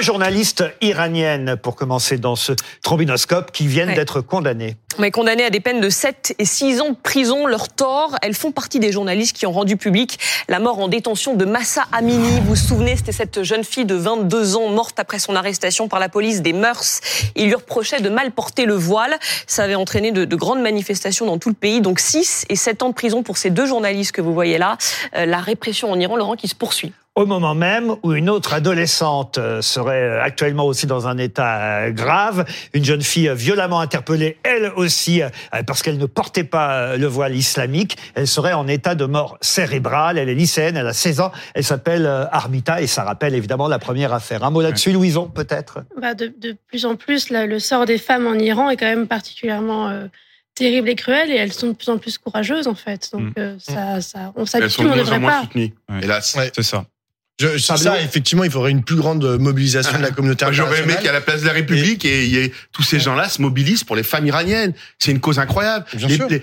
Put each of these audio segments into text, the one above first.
deux journalistes iraniennes, pour commencer dans ce trombinoscope, qui viennent Ouais. d'être condamnées. Mais condamnées à des peines de 7 et 6 ans de prison, leur tort, elles font partie des journalistes qui ont rendu public la mort en détention de Massa Amini. Vous vous souvenez, c'était cette jeune fille de 22 ans morte après son arrestation par la police des mœurs. Il lui reprochait de mal porter le voile. Ça avait entraîné de, de grandes manifestations dans tout le pays. Donc 6 et 7 ans de prison pour ces deux journalistes que vous voyez là. Euh, la répression en Iran, Laurent, qui se poursuit. Au moment même où une autre adolescente euh, serait euh, actuellement aussi dans un état euh, grave, une jeune fille violemment interpellée, elle aussi, parce qu'elle ne portait pas le voile islamique, elle serait en état de mort cérébrale. Elle est lycéenne, elle a 16 ans, elle s'appelle Armita et ça rappelle évidemment la première affaire. Un mot là-dessus, Louison, peut-être? Bah, de, de plus en plus, là, le sort des femmes en Iran est quand même particulièrement euh, terrible et cruel, et elles sont de plus en plus courageuses, en fait. Donc, Mm. euh, ça, ça, on Elles s'habitue, sont mais de on ne moins en devrait moins pas. soutenues. Ouais. Hélas. Ouais. C'est ça. Je, Pablo ça, effectivement, il faudrait une plus grande mobilisation de la communauté Moi, J'aurais aimé internationale. qu'à la place de la République, et, tous ces gens-là se mobilisent pour les femmes iraniennes. C'est une cause incroyable. Bien Les- sûr. les-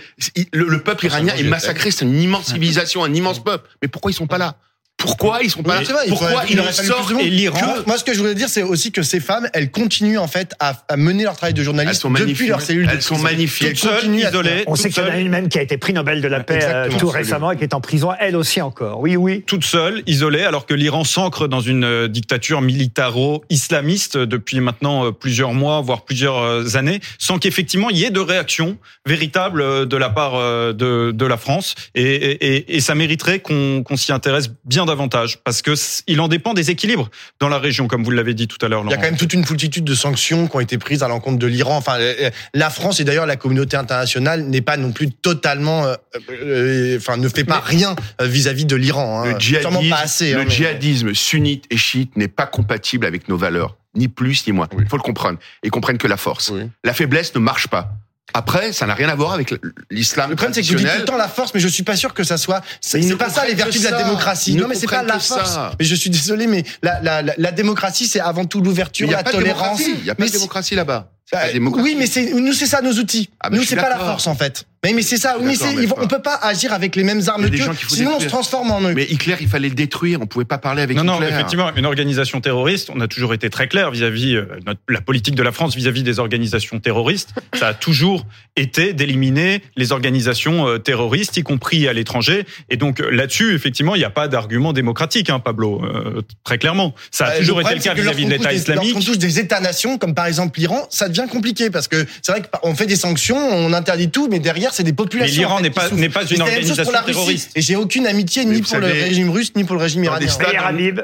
le, le peuple iranien est massacré, c'est une immense civilisation, un immense peuple. Mais pourquoi ils sont pas là? Pourquoi ils sont pas Oui, vrai, il Pourquoi il ne aurait fallu plus de sortent monde. Et l'Iran, Moi, moi, ce que je voulais dire, c'est aussi que ces femmes, elles continuent en fait à, à mener leur travail de journaliste sont depuis leur cellule. Elles sont magnifiques. Elles toutes seules, continuent à- isolées, On sait qu'il y en a une même qui a été prix Nobel de la paix euh, tout récemment et qui est en prison, elle aussi encore. Oui, oui. toute seule, isolée, alors que l'Iran s'ancre dans une euh, dictature militaro-islamiste depuis maintenant euh, plusieurs mois, voire plusieurs années, sans qu'effectivement il y ait de réaction véritable de la part de, de la France. Et, et, et- et ça mériterait qu'on qu'on s'y intéresse bien davantage, parce que il en dépend des équilibres dans la région, comme vous l'avez dit tout à l'heure. Il y a quand même toute une multitude de sanctions qui ont été prises à l'encontre de l'Iran. Enfin, euh, la France et d'ailleurs la communauté internationale n'est pas non plus totalement, euh, euh, enfin, ne fait pas rien euh, vis-à-vis de l'Iran. Hein. Le Sûrement djihadisme, pas assez. le hein, mais- djihadisme sunnite et chiite n'est pas compatible avec nos valeurs, ni plus ni moins. Il Oui. faut le comprendre et comprennent que la force. Oui. La faiblesse ne marche pas. Après, ça n'a rien à voir avec l'islam Le problème, c'est que je dis tout le temps la force, mais je suis pas sûr que ça soit. C'est pas ça les vertus de la démocratie. Ils Non, mais c'est pas la force. ça. Mais je suis désolé, mais la, la, la, la démocratie, c'est avant tout l'ouverture, Il n'y a la pas de tolérance. démocratie. Il n'y a pas de si- démocratie là-bas. Bah, démocratie. oui, mais c'est nous, c'est ça nos outils. Ah, bah, nous, c'est pas la force en fait. Mais, mais c'est ça. Mais mais ils vont- pas- on peut pas agir avec les mêmes armes faut Sinon, on se transforme en eux. Mais Hitler, il fallait le détruire. On pouvait pas parler avec Non, non, Hitler. effectivement, une organisation terroriste, on a toujours été très clair vis-à-vis euh, notre- la politique de la France vis-à-vis des organisations terroristes. Ça a toujours été d'éliminer les organisations euh, terroristes, y compris à l'étranger. Et donc euh, là-dessus, effectivement, il n'y a pas d'argument démocratique, hein, Pablo, euh, très clairement. Ça a Euh, toujours le été le cas que vis-à-vis de lorsqu'on l'État des- Lorsqu'on islamique. touche des États-nations, comme par exemple l'Iran, ça devient compliqué parce que c'est vrai qu'on fait des sanctions, on interdit tout, mais derrière, c'est des populations. Mais l'Iran n'est pas- n'est pas une organisation terroriste. Et j'ai aucune amitié Mais ni pour le régime russe, ni pour le régime Dans iranien.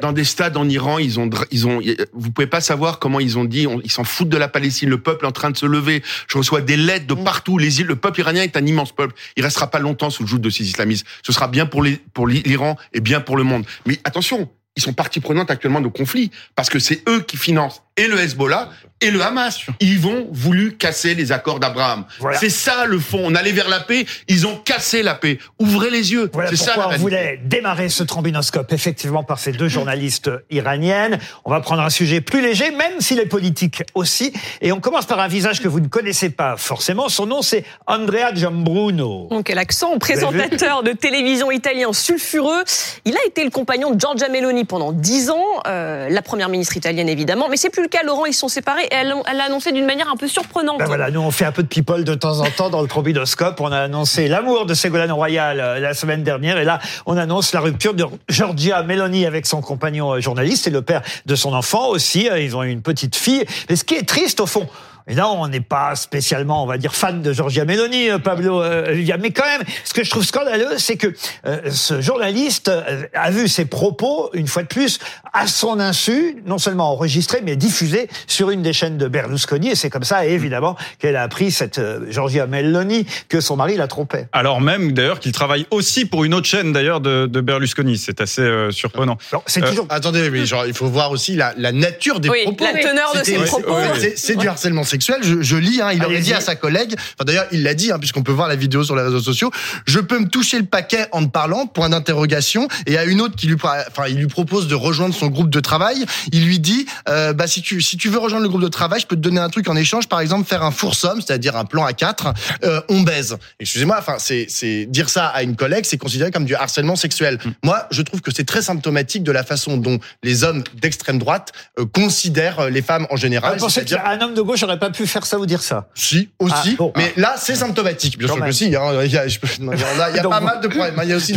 dans des stades en Iran, ils ont, ils ont, vous pouvez pas savoir comment ils ont dit, on- ils s'en foutent de la Palestine, le peuple est en train de se lever. Je reçois des lettres de partout. Les îles, le peuple iranien est un immense peuple. Il restera pas longtemps sous le joug de ces islamistes. Ce sera bien pour les, pour l'Iran et bien pour le monde. Mais attention, ils sont partie prenante actuellement de conflits parce que c'est eux qui financent et le Hezbollah et le Hamas. Ils vont voulu casser les accords d'Abraham. Voilà. C'est ça le fond. On allait vers la paix, ils ont cassé la paix. Ouvrez les yeux. Voilà c'est ça pourquoi la on voulait démarrer ce trombinoscope, effectivement, par ces deux journalistes iraniennes. On va prendre un sujet plus léger, même s'il est politique aussi. Et on commence par un visage que vous ne connaissez pas forcément. Son nom, c'est Andrea Giambruno. Donc, quel accent, présentateur de télévision italien sulfureux. Il a été le compagnon de Giorgia Meloni pendant dix ans, euh, la première ministre italienne évidemment. Mais c'est plus le cas, Laurent, ils sont séparés et elle l'a annoncé d'une manière un peu surprenante. Ben voilà, nous on fait un peu de people de temps en temps dans le trombinoscope. On a annoncé l'amour de Ségolène Royal euh, la semaine dernière et là on annonce la rupture de Giorgia Meloni avec son compagnon euh, journaliste et le père de son enfant aussi. Euh, Ils ont eu une petite fille. Mais ce qui est triste au fond, et là, on n'est pas spécialement, on va dire, fan de Giorgia Meloni, euh, Pablo euh, Vivian. Mais quand même, ce que je trouve scandaleux, c'est que euh, ce journaliste euh, a vu ses propos, une fois de plus, à son insu, non seulement enregistrés, mais diffusés sur une des chaînes de Berlusconi. Et c'est comme ça, évidemment, qu'elle a appris, cette euh, Giorgia Meloni, que son mari la trompait. Alors même d'ailleurs qu'il travaille aussi pour une autre chaîne d'ailleurs de, de Berlusconi. C'est assez euh, surprenant. Non, c'est Euh, toujours... Attendez, mais genre, il faut voir aussi la, la nature des Oui, propos. la teneur de ses propos. c'est du harcèlement sexuel. Je, je lis, hein, il aurait dit à sa collègue, enfin d'ailleurs il l'a dit, hein, puisqu'on peut voir la vidéo sur les réseaux sociaux, je peux me toucher le paquet en te parlant, point d'interrogation. Et à une autre qui lui, enfin il lui propose de rejoindre son groupe de travail, il lui dit, euh, bah si tu si tu veux rejoindre le groupe de travail, je peux te donner un truc en échange, par exemple faire un foursome, c'est-à-dire un plan à quatre, euh, on baise. Excusez-moi, enfin c'est c'est dire ça à une collègue, c'est considéré comme du harcèlement sexuel. Moi, je trouve que c'est très symptomatique de la façon dont les hommes d'extrême droite euh, considèrent euh, les femmes en général. Pensez c'est-à-dire- qu'un homme de gauche n'aurait pas pu faire ça ou dire ça si, aussi. Ah, bon. mais là, c'est symptomatique. Bien Quand sûr même. que si. Hein. Il y a, je peux- non, il y en a, il y a Donc, pas mal de problèmes. Il y a aussi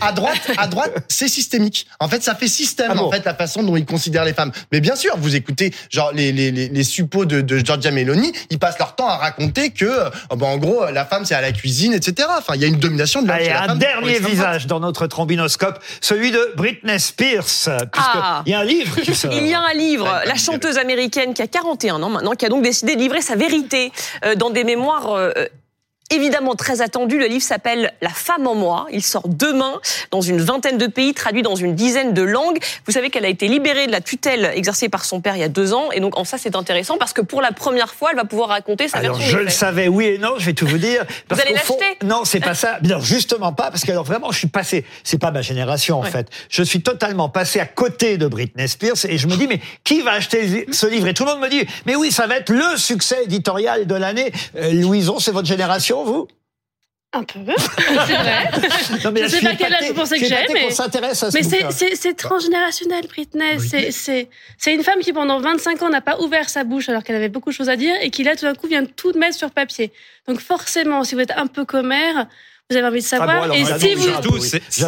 à droite, à droite, c'est systémique. En fait, ça fait système, Ah bon en fait, la façon dont ils considèrent les femmes. Mais bien sûr, vous écoutez, genre, les, les, les, les suppôts de, de Giorgia Meloni, ils passent leur temps à raconter que, euh, ben, en gros, la femme, c'est à la cuisine, etc. Enfin, il y a une domination de l'homme Allez, un dernier visage dans notre trombinoscope, celui de Britney Spears, puisque Ah. il y a un livre qui sort. Il y a un livre, la chanteuse américaine qui a 41 maintenant, qui a donc décidé de livrer sa vérité euh, dans des mémoires euh, évidemment très attendues. Le livre s'appelle La femme en moi. Il sort demain dans une vingtaine de pays, traduit dans une dizaine de langues. Vous savez qu'elle a été libérée de la tutelle exercée par son père il y a deux ans. Et donc en ça, c'est intéressant parce que pour la première fois, elle va pouvoir raconter sa Alors version je le savais, oui et non, je vais tout vous dire. Parce allez fond- l'acheter Non, c'est pas ça. Non, justement pas, parce que alors vraiment, je suis passé. C'est pas ma génération en Ouais. fait. Je suis totalement passé à côté de Britney Spears et je me dis mais qui va acheter ce livre? Et tout le monde me dit mais oui, ça va être le succès éditorial de l'année. Euh, Louison, c'est votre génération, vous? Un peu, c'est vrai. Non mais Je là, sais pas quel âge vous pensez que j'ai, mais- s'intéresse à ce Mais c'est- transgénérationnel, Britney. C'est- C'est c'est une femme qui, pendant 25 ans, n'a pas ouvert sa bouche alors qu'elle avait beaucoup de choses à dire et qui, là, tout d'un coup, vient tout mettre sur papier. Donc, forcément, si vous êtes un peu commère, vous avez envie de Ah savoir. bon, alors, et si vous. Surtout,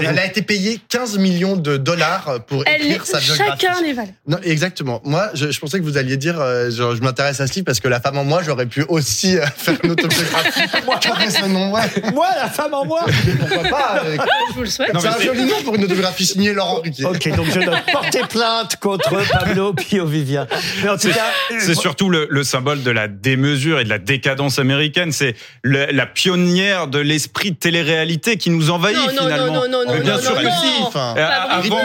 Elle a été payée 15 millions de dollars pour Elle, écrire sa biographie. chacun les valeurs. Non, exactement. Moi, je, je pensais que vous alliez dire, euh, je m'intéresse à ce livre parce que la femme en moi, j'aurais pu aussi euh, faire une autobiographie. moi, j'aurais ce nom, ouais. Moi, la femme en moi. Pourquoi pas euh, Je vous le souhaite. C'est un joli nom pour une autobiographie signée Laurent Ruquier. Ok, donc je dois porter plainte contre Pablo Pio-Vivien. Mais en tout cas, C'est surtout le, le symbole de la démesure et de la décadence américaine. C'est la pionnière de l'esprit télé-réalité qui nous envahit Non, non, finalement. non, non, non, Mais bien non, sûr non, que non. si. Enfin, avant-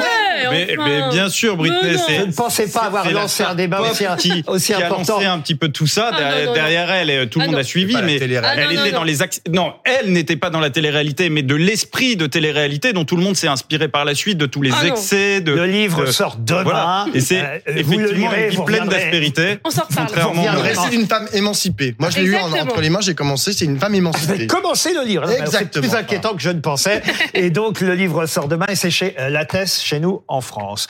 mais, enfin. mais bien sûr, Britney, c'est. je ne pensais pas avoir c'est la lancé un débat aussi, qui, aussi qui a important. lancé un petit peu tout ça Ah, derrière, non, non, derrière elle et tout le Ah, monde non. a suivi C'est mais. Ah, non, elle non, était non. dans les non elle n'était pas dans la télé-réalité mais de l'esprit de télé-réalité dont tout le monde s'est inspiré par la suite de tous les Ah, excès de Le livre de- sort demain. voilà et c'est Euh, vous le effectivement lirez, une vie vous pleine d'aspérité On Vous reviendrez. récit d'une femme émancipée. Moi, je l'ai eu entre les mains, j'ai commencé, c'est une femme émancipée. Commencez le livre. C'est Exactement. plus inquiétant que je ne pensais. Et donc, le livre sort demain et c'est chez euh, Lattès, chez nous, en France.